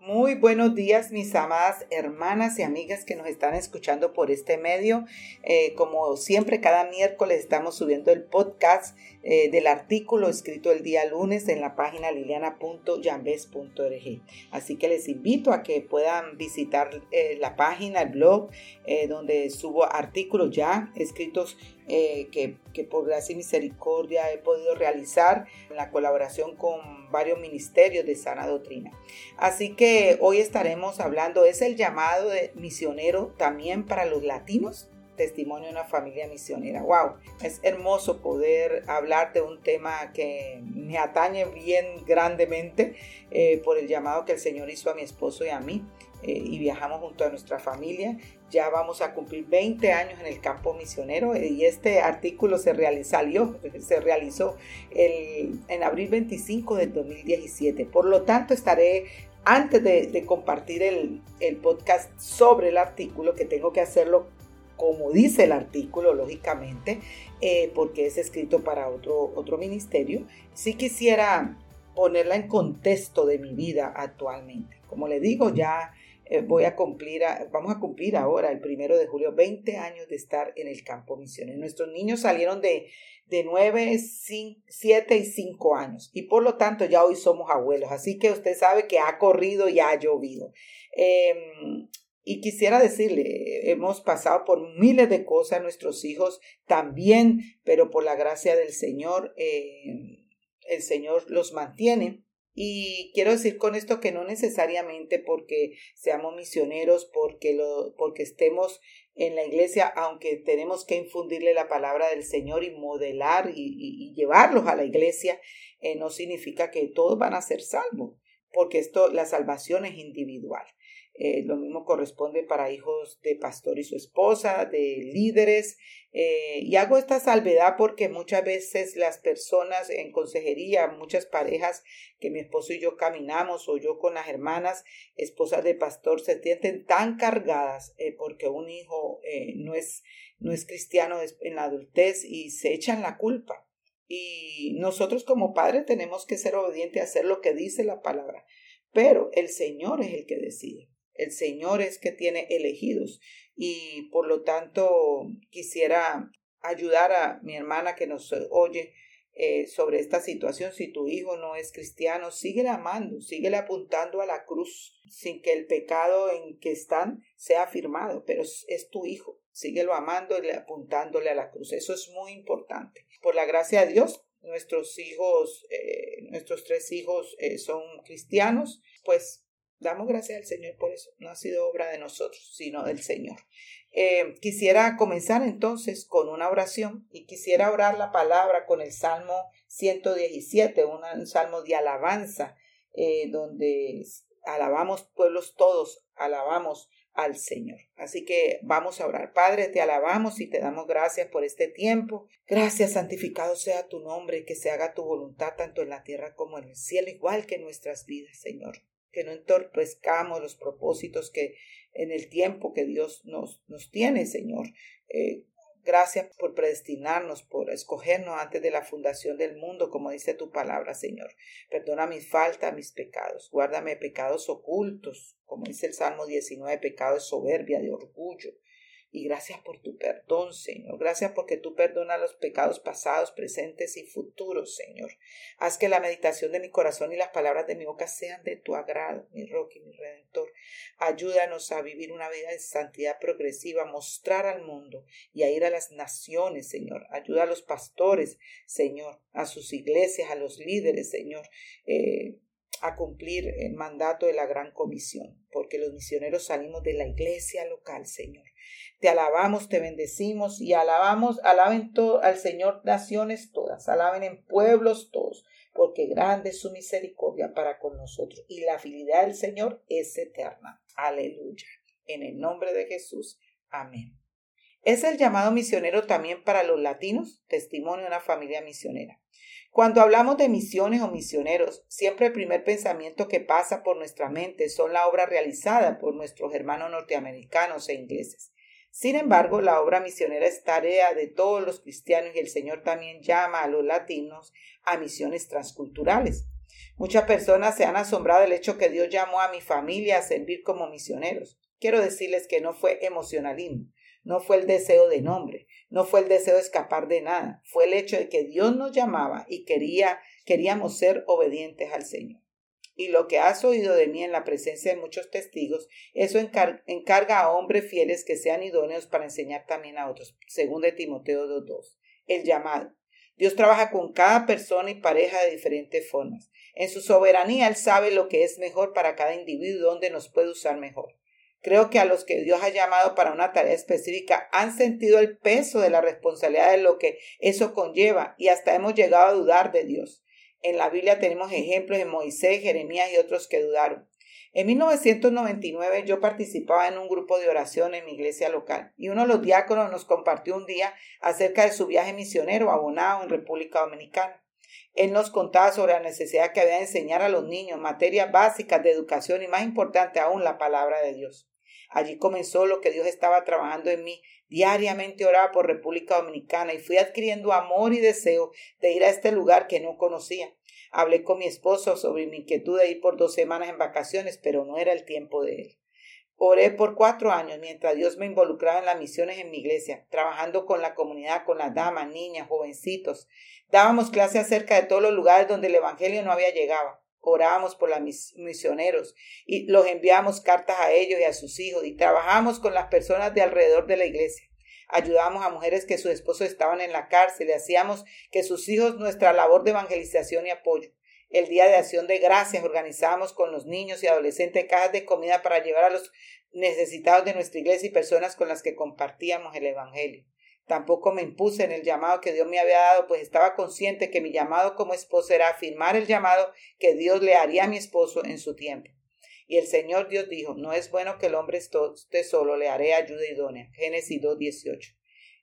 Muy buenos días, mis amadas hermanas y amigas que nos están escuchando por este medio. Eh, como siempre, cada miércoles estamos subiendo el podcast eh, del artículo escrito el día lunes en la página liliana.yambes.org. Así que les invito a que puedan visitar eh, la página, el blog, donde subo artículos ya escritos que, que por gracia y misericordia he podido realizar en la colaboración con varios ministerios de sana doctrina. Así que hoy estaremos hablando, es el llamado de misionero también para los latinos testimonio de una familia misionera. ¡Wow! Es hermoso poder hablar de un tema que me atañe bien grandemente eh, por el llamado que el Señor hizo a mi esposo y a mí. Eh, y viajamos junto a nuestra familia. Ya vamos a cumplir 20 años en el campo misionero eh, y este artículo se salió, se realizó en abril 25 del 2017. Por lo tanto, estaré antes de, compartir el, el, podcast sobre el artículo, que tengo que hacerlo como dice el artículo, lógicamente, eh, porque es escrito para otro, otro ministerio, sí quisiera ponerla en contexto de mi vida actualmente. Como le digo, ya eh, voy a cumplir, vamos a cumplir ahora, el primero de julio, 20 años de estar en el campo misionero. Nuestros niños salieron de, de 9, 7 y 5 años y por lo tanto ya hoy somos abuelos. Así que usted sabe que ha corrido y ha llovido. Em, y quisiera decirle, hemos pasado por miles de cosas, nuestros hijos también, pero por la gracia del Señor, eh, el Señor los mantiene. Y quiero decir con esto que no necesariamente porque seamos misioneros, porque, lo, porque estemos en la iglesia, aunque tenemos que infundirle la palabra del Señor y modelar y, llevarlos a la iglesia, eh, no significa que todos van a ser salvos, porque esto, la salvación es individual. Eh, lo mismo corresponde para hijos de pastor y su esposa, de líderes. Eh, y hago esta salvedad porque muchas veces las personas en consejería, muchas parejas que mi esposo y yo caminamos o yo con las hermanas, esposas de pastor, se sienten tan cargadas eh, porque un hijo no, es, no es cristiano en la adultez y se echan la culpa. Y nosotros como padres tenemos que ser obedientes a hacer lo que dice la palabra. Pero el Señor es el que decide. El Señor es que tiene elegidos y por lo tanto quisiera ayudar a mi hermana que nos oye eh, sobre esta situación. Si tu hijo no es cristiano, síguele amando, síguele apuntando a la cruz sin que el pecado en que están sea afirmado, pero es tu hijo. Síguelo amando y apuntándole a la cruz. Eso es muy importante. Por la gracia de Dios, nuestros hijos, eh, nuestros tres hijos eh, son cristianos, pues Damos gracias al Señor por eso. No ha sido obra de nosotros, sino del Señor. Eh, quisiera comenzar entonces con una oración y quisiera orar la palabra con el Salmo 117, un salmo de alabanza, eh, donde alabamos pueblos todos, alabamos al Señor. Así que vamos a orar. Padre, te alabamos y te damos gracias por este tiempo. Gracias, santificado sea tu nombre, que se haga tu voluntad tanto en la tierra como en el cielo, igual que en nuestras vidas, Señor que no entorpezcamos los propósitos que en el tiempo que Dios nos, nos tiene, Señor. Eh, gracias por predestinarnos, por escogernos antes de la fundación del mundo, como dice tu palabra, Señor. Perdona mis faltas, mis pecados. Guárdame pecados ocultos, como dice el Salmo 19, pecado de soberbia, de orgullo y gracias por tu perdón, Señor. Gracias porque tú perdonas los pecados pasados, presentes y futuros, Señor. Haz que la meditación de mi corazón y las palabras de mi boca sean de tu agrado, mi roca y mi redentor. Ayúdanos a vivir una vida de santidad progresiva, mostrar al mundo y a ir a las naciones, Señor. Ayuda a los pastores, Señor, a sus iglesias, a los líderes, Señor. Eh, a cumplir el mandato de la gran comisión, porque los misioneros salimos de la iglesia local, Señor. Te alabamos, te bendecimos y alabamos, alaben todo, al Señor naciones todas, alaben en pueblos todos, porque grande es su misericordia para con nosotros y la fidelidad del Señor es eterna. Aleluya. En el nombre de Jesús. Amén. Es el llamado misionero también para los latinos, testimonio de una familia misionera. Cuando hablamos de misiones o misioneros, siempre el primer pensamiento que pasa por nuestra mente son la obra realizada por nuestros hermanos norteamericanos e ingleses. Sin embargo, la obra misionera es tarea de todos los cristianos y el Señor también llama a los latinos a misiones transculturales. Muchas personas se han asombrado del hecho que Dios llamó a mi familia a servir como misioneros. Quiero decirles que no fue emocionalismo, no fue el deseo de nombre, no fue el deseo de escapar de nada, fue el hecho de que Dios nos llamaba y quería, queríamos ser obedientes al Señor. Y lo que has oído de mí en la presencia de muchos testigos, eso encarga a hombres fieles que sean idóneos para enseñar también a otros. Según de Timoteo 2.2. El llamado. Dios trabaja con cada persona y pareja de diferentes formas. En su soberanía Él sabe lo que es mejor para cada individuo, dónde nos puede usar mejor. Creo que a los que Dios ha llamado para una tarea específica han sentido el peso de la responsabilidad de lo que eso conlleva y hasta hemos llegado a dudar de Dios. En la Biblia tenemos ejemplos de Moisés, Jeremías y otros que dudaron. En 1999 yo participaba en un grupo de oración en mi iglesia local y uno de los diáconos nos compartió un día acerca de su viaje misionero abonado en República Dominicana. Él nos contaba sobre la necesidad que había de enseñar a los niños materias básicas de educación y más importante aún la palabra de Dios. Allí comenzó lo que Dios estaba trabajando en mí. Diariamente oraba por República Dominicana y fui adquiriendo amor y deseo de ir a este lugar que no conocía. Hablé con mi esposo sobre mi inquietud de ir por dos semanas en vacaciones, pero no era el tiempo de él. Oré por cuatro años mientras Dios me involucraba en las misiones en mi iglesia, trabajando con la comunidad, con las damas, niñas, jovencitos. Dábamos clases acerca de todos los lugares donde el Evangelio no había llegado. Orábamos por los misioneros y los enviábamos cartas a ellos y a sus hijos y trabajamos con las personas de alrededor de la iglesia ayudábamos a mujeres que sus esposos estaban en la cárcel y hacíamos que sus hijos nuestra labor de evangelización y apoyo. El Día de Acción de Gracias organizábamos con los niños y adolescentes cajas de comida para llevar a los necesitados de nuestra iglesia y personas con las que compartíamos el Evangelio. Tampoco me impuse en el llamado que Dios me había dado, pues estaba consciente que mi llamado como esposo era afirmar el llamado que Dios le haría a mi esposo en su tiempo. Y el Señor Dios dijo, no es bueno que el hombre esté solo, le haré ayuda idónea. Génesis 2.18.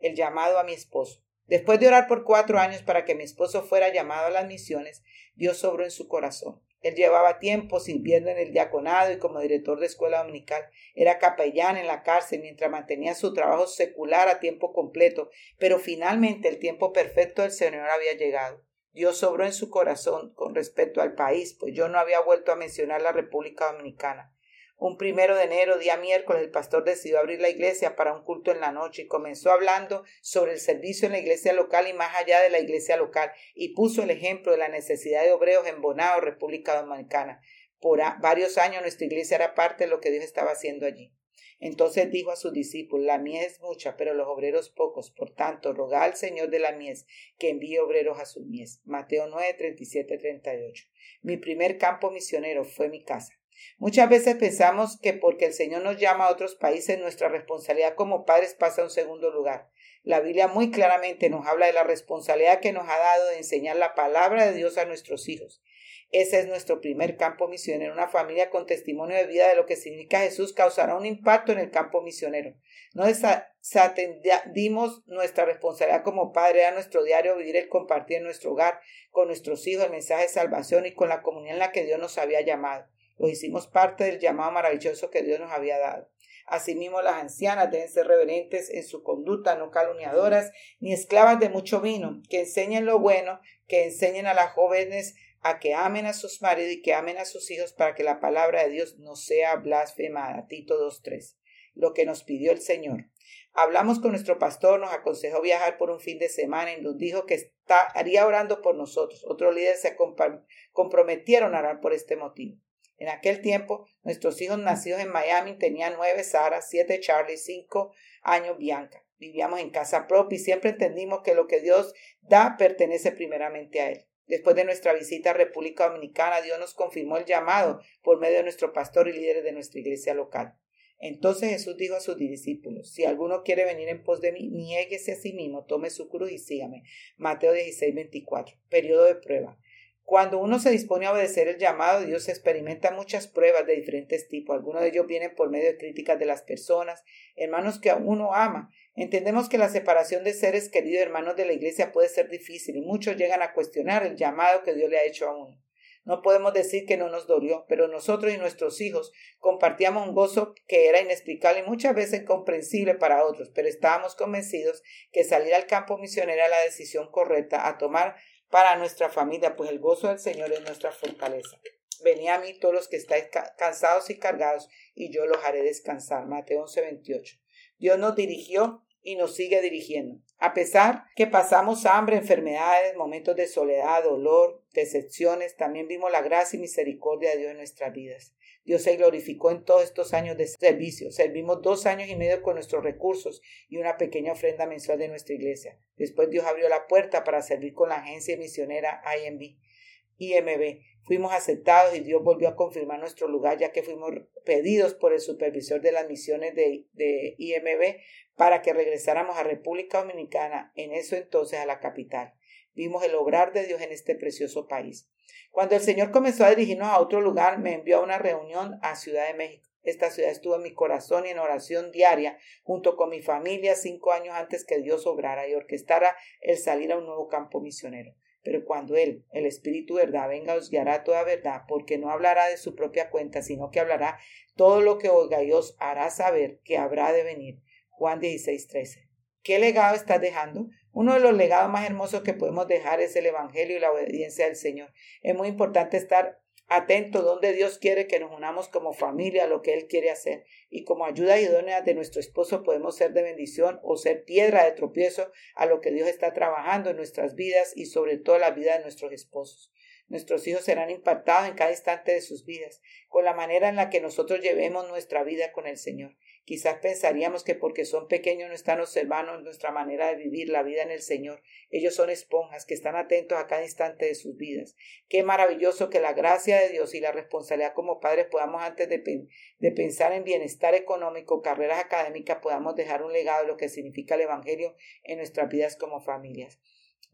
El llamado a mi esposo. Después de orar por cuatro años para que mi esposo fuera llamado a las misiones, Dios sobró en su corazón. Él llevaba tiempo sirviendo en el diaconado y como director de escuela dominical. Era capellán en la cárcel mientras mantenía su trabajo secular a tiempo completo, pero finalmente el tiempo perfecto del Señor había llegado. Dios sobró en su corazón con respecto al país, pues yo no había vuelto a mencionar la República Dominicana. Un primero de enero, día miércoles, el pastor decidió abrir la iglesia para un culto en la noche y comenzó hablando sobre el servicio en la iglesia local y más allá de la iglesia local y puso el ejemplo de la necesidad de obreros en Bonao, República Dominicana. Por varios años nuestra iglesia era parte de lo que Dios estaba haciendo allí. Entonces dijo a sus discípulos, la mies es mucha, pero los obreros pocos. Por tanto, rogad al Señor de la mies que envíe obreros a sus mies. Mateo 9, 37, 38. Mi primer campo misionero fue mi casa. Muchas veces pensamos que porque el Señor nos llama a otros países, nuestra responsabilidad como padres pasa a un segundo lugar. La Biblia muy claramente nos habla de la responsabilidad que nos ha dado de enseñar la palabra de Dios a nuestros hijos. Ese es nuestro primer campo misionero. Una familia con testimonio de vida de lo que significa Jesús causará un impacto en el campo misionero. No desatendimos nuestra responsabilidad como padre a nuestro diario vivir el compartir en nuestro hogar con nuestros hijos el mensaje de salvación y con la comunidad en la que Dios nos había llamado. Lo hicimos parte del llamado maravilloso que Dios nos había dado. Asimismo, las ancianas deben ser reverentes en su conducta, no calumniadoras ni esclavas de mucho vino, que enseñen lo bueno, que enseñen a las jóvenes a que amen a sus maridos y que amen a sus hijos para que la palabra de Dios no sea blasfemada. Tito 2.3. Lo que nos pidió el Señor. Hablamos con nuestro pastor, nos aconsejó viajar por un fin de semana y nos dijo que estaría orando por nosotros. Otros líderes se comprometieron a orar por este motivo. En aquel tiempo, nuestros hijos nacidos en Miami tenían nueve Sara, siete Charlie, cinco años Bianca. Vivíamos en casa propia y siempre entendimos que lo que Dios da pertenece primeramente a Él. Después de nuestra visita a República Dominicana, Dios nos confirmó el llamado por medio de nuestro pastor y líderes de nuestra iglesia local. Entonces Jesús dijo a sus discípulos, si alguno quiere venir en pos de mí, niéguese a sí mismo, tome su cruz y sígame. Mateo 16, 24. Periodo de prueba. Cuando uno se dispone a obedecer el llamado Dios, experimenta muchas pruebas de diferentes tipos. Algunos de ellos vienen por medio de críticas de las personas, hermanos que uno ama. Entendemos que la separación de seres queridos hermanos de la iglesia puede ser difícil y muchos llegan a cuestionar el llamado que Dios le ha hecho a uno. No podemos decir que no nos dolió, pero nosotros y nuestros hijos compartíamos un gozo que era inexplicable y muchas veces incomprensible para otros, pero estábamos convencidos que salir al campo misionero era la decisión correcta a tomar para nuestra familia, pues el gozo del Señor es nuestra fortaleza. Venid a mí todos los que estáis cansados y cargados, y yo los haré descansar. Mateo 11, 28. Dios nos dirigió y nos sigue dirigiendo. A pesar que pasamos hambre, enfermedades, momentos de soledad, dolor, decepciones, también vimos la gracia y misericordia de Dios en nuestras vidas. Dios se glorificó en todos estos años de servicio. Servimos dos años y medio con nuestros recursos y una pequeña ofrenda mensual de nuestra iglesia. Después Dios abrió la puerta para servir con la agencia misionera IMB. IMB. Fuimos aceptados y Dios volvió a confirmar nuestro lugar ya que fuimos pedidos por el supervisor de las misiones de, de IMB para que regresáramos a República Dominicana, en eso entonces a la capital. Vimos el obrar de Dios en este precioso país. Cuando el Señor comenzó a dirigirnos a otro lugar, me envió a una reunión a Ciudad de México. Esta ciudad estuvo en mi corazón y en oración diaria, junto con mi familia, cinco años antes que Dios obrara y orquestara el salir a un nuevo campo misionero. Pero cuando Él, el Espíritu verdad, venga, os guiará toda verdad, porque no hablará de su propia cuenta, sino que hablará todo lo que oiga y hará saber que habrá de venir. Juan 16, 13. ¿Qué legado estás dejando? Uno de los legados más hermosos que podemos dejar es el Evangelio y la obediencia al Señor. Es muy importante estar atento donde Dios quiere que nos unamos como familia a lo que Él quiere hacer. Y como ayuda idónea de nuestro esposo podemos ser de bendición o ser piedra de tropiezo a lo que Dios está trabajando en nuestras vidas y sobre todo la vida de nuestros esposos. Nuestros hijos serán impactados en cada instante de sus vidas, con la manera en la que nosotros llevemos nuestra vida con el Señor. Quizás pensaríamos que porque son pequeños no están observando nuestra manera de vivir la vida en el Señor. Ellos son esponjas que están atentos a cada instante de sus vidas. Qué maravilloso que la gracia de Dios y la responsabilidad como padres podamos antes de, de pensar en bienestar económico, carreras académicas, podamos dejar un legado de lo que significa el Evangelio en nuestras vidas como familias.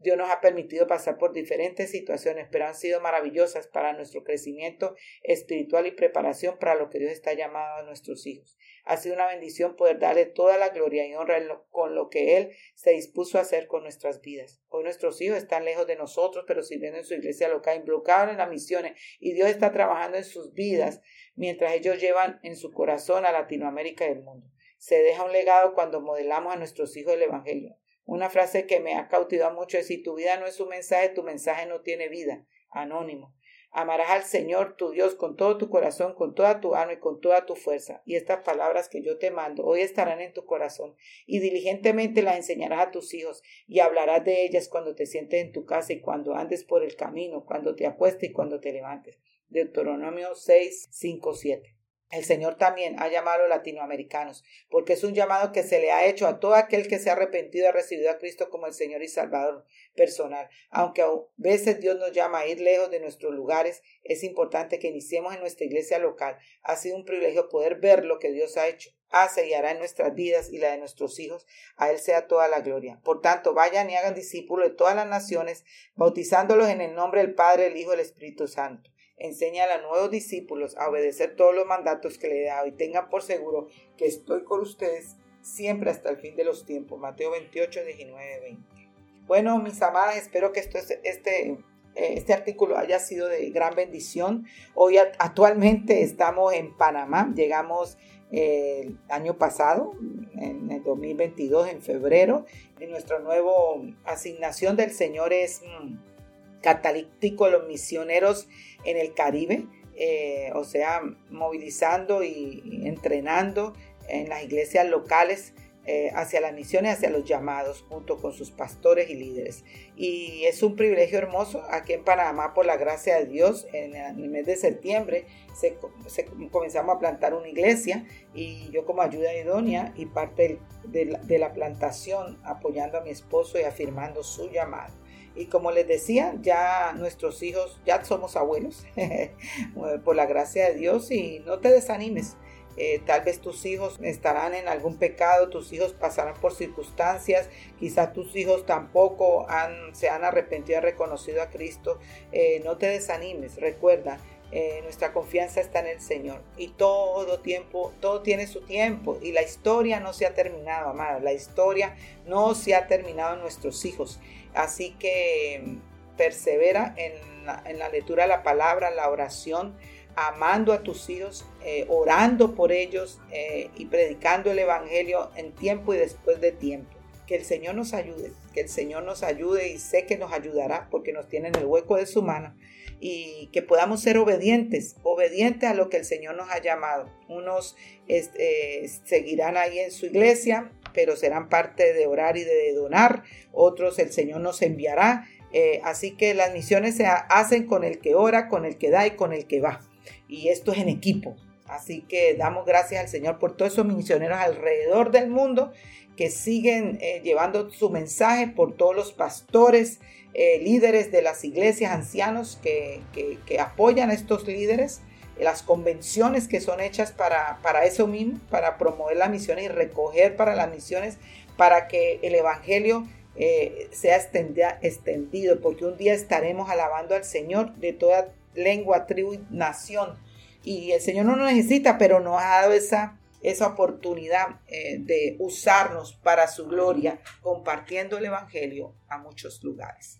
Dios nos ha permitido pasar por diferentes situaciones, pero han sido maravillosas para nuestro crecimiento espiritual y preparación para lo que Dios está llamado a nuestros hijos. Ha sido una bendición poder darle toda la gloria y honra con lo que Él se dispuso a hacer con nuestras vidas. Hoy nuestros hijos están lejos de nosotros, pero sirviendo en su iglesia local, involucrados en las misiones, y Dios está trabajando en sus vidas mientras ellos llevan en su corazón a Latinoamérica y el mundo. Se deja un legado cuando modelamos a nuestros hijos el Evangelio. Una frase que me ha cautivado mucho es si tu vida no es un mensaje, tu mensaje no tiene vida. Anónimo. Amarás al Señor tu Dios con todo tu corazón, con toda tu alma y con toda tu fuerza. Y estas palabras que yo te mando hoy estarán en tu corazón y diligentemente las enseñarás a tus hijos y hablarás de ellas cuando te sientes en tu casa y cuando andes por el camino, cuando te acuestes y cuando te levantes. Deuteronomio 6, 5, 7. El Señor también ha llamado a latinoamericanos, porque es un llamado que se le ha hecho a todo aquel que se ha arrepentido y ha recibido a Cristo como el Señor y Salvador personal. Aunque a veces Dios nos llama a ir lejos de nuestros lugares, es importante que iniciemos en nuestra iglesia local. Ha sido un privilegio poder ver lo que Dios ha hecho, hace y hará en nuestras vidas y la de nuestros hijos. A Él sea toda la gloria. Por tanto, vayan y hagan discípulos de todas las naciones, bautizándolos en el nombre del Padre, el Hijo y el Espíritu Santo enseña a los nuevos discípulos a obedecer todos los mandatos que le he dado y tengan por seguro que estoy con ustedes siempre hasta el fin de los tiempos. Mateo 28, 19, 20. Bueno, mis amadas, espero que esto, este, eh, este artículo haya sido de gran bendición. Hoy actualmente estamos en Panamá, llegamos eh, el año pasado, en el 2022, en febrero, y nuestra nueva asignación del Señor es mm, catalítico los misioneros en el Caribe, eh, o sea, movilizando y entrenando en las iglesias locales eh, hacia las misiones, hacia los llamados, junto con sus pastores y líderes. Y es un privilegio hermoso aquí en Panamá, por la gracia de Dios, en el mes de septiembre se, comenzamos a plantar una iglesia y yo como ayuda idónea y parte de la plantación apoyando a mi esposo y afirmando su llamado. Y como les decía, ya nuestros hijos, ya somos abuelos, por la gracia de Dios, y no te desanimes. Eh, tal vez tus hijos estarán en algún pecado, tus hijos pasarán por circunstancias, quizás tus hijos tampoco han, se han arrepentido y reconocido a Cristo. Eh, no te desanimes, recuerda, eh, nuestra confianza está en el Señor. Y todo tiempo, todo tiene su tiempo. Y la historia no se ha terminado, amada, la historia no se ha terminado en nuestros hijos. Así que mm, persevera en la, lectura de la palabra, la oración, amando a tus hijos, eh, orando por ellos eh, y predicando el Evangelio en tiempo y después de tiempo. Que el Señor nos ayude, que el Señor nos ayude y sé que nos ayudará porque nos tiene en el hueco de su mano y que podamos ser obedientes, obedientes a lo que el Señor nos ha llamado. Unos este, seguirán ahí en su iglesia, pero serán parte de orar y de donar, otros el Señor nos enviará. Eh, así que las misiones se hacen con el que ora, con el que da y con el que va. Y esto es en equipo. Así que damos gracias al Señor por todos esos misioneros alrededor del mundo que siguen eh, llevando su mensaje, por todos los pastores, eh, líderes de las iglesias, ancianos que, apoyan a estos líderes, las convenciones que son hechas para, para eso mismo, para promover las misiones y recoger para las misiones, para que el Evangelio eh, sea extendido, porque un día estaremos alabando al Señor de toda lengua, tribu y nación. Y el Señor no nos necesita, pero nos ha dado esa esa oportunidad eh, de usarnos para su gloria, compartiendo el Evangelio a muchos lugares.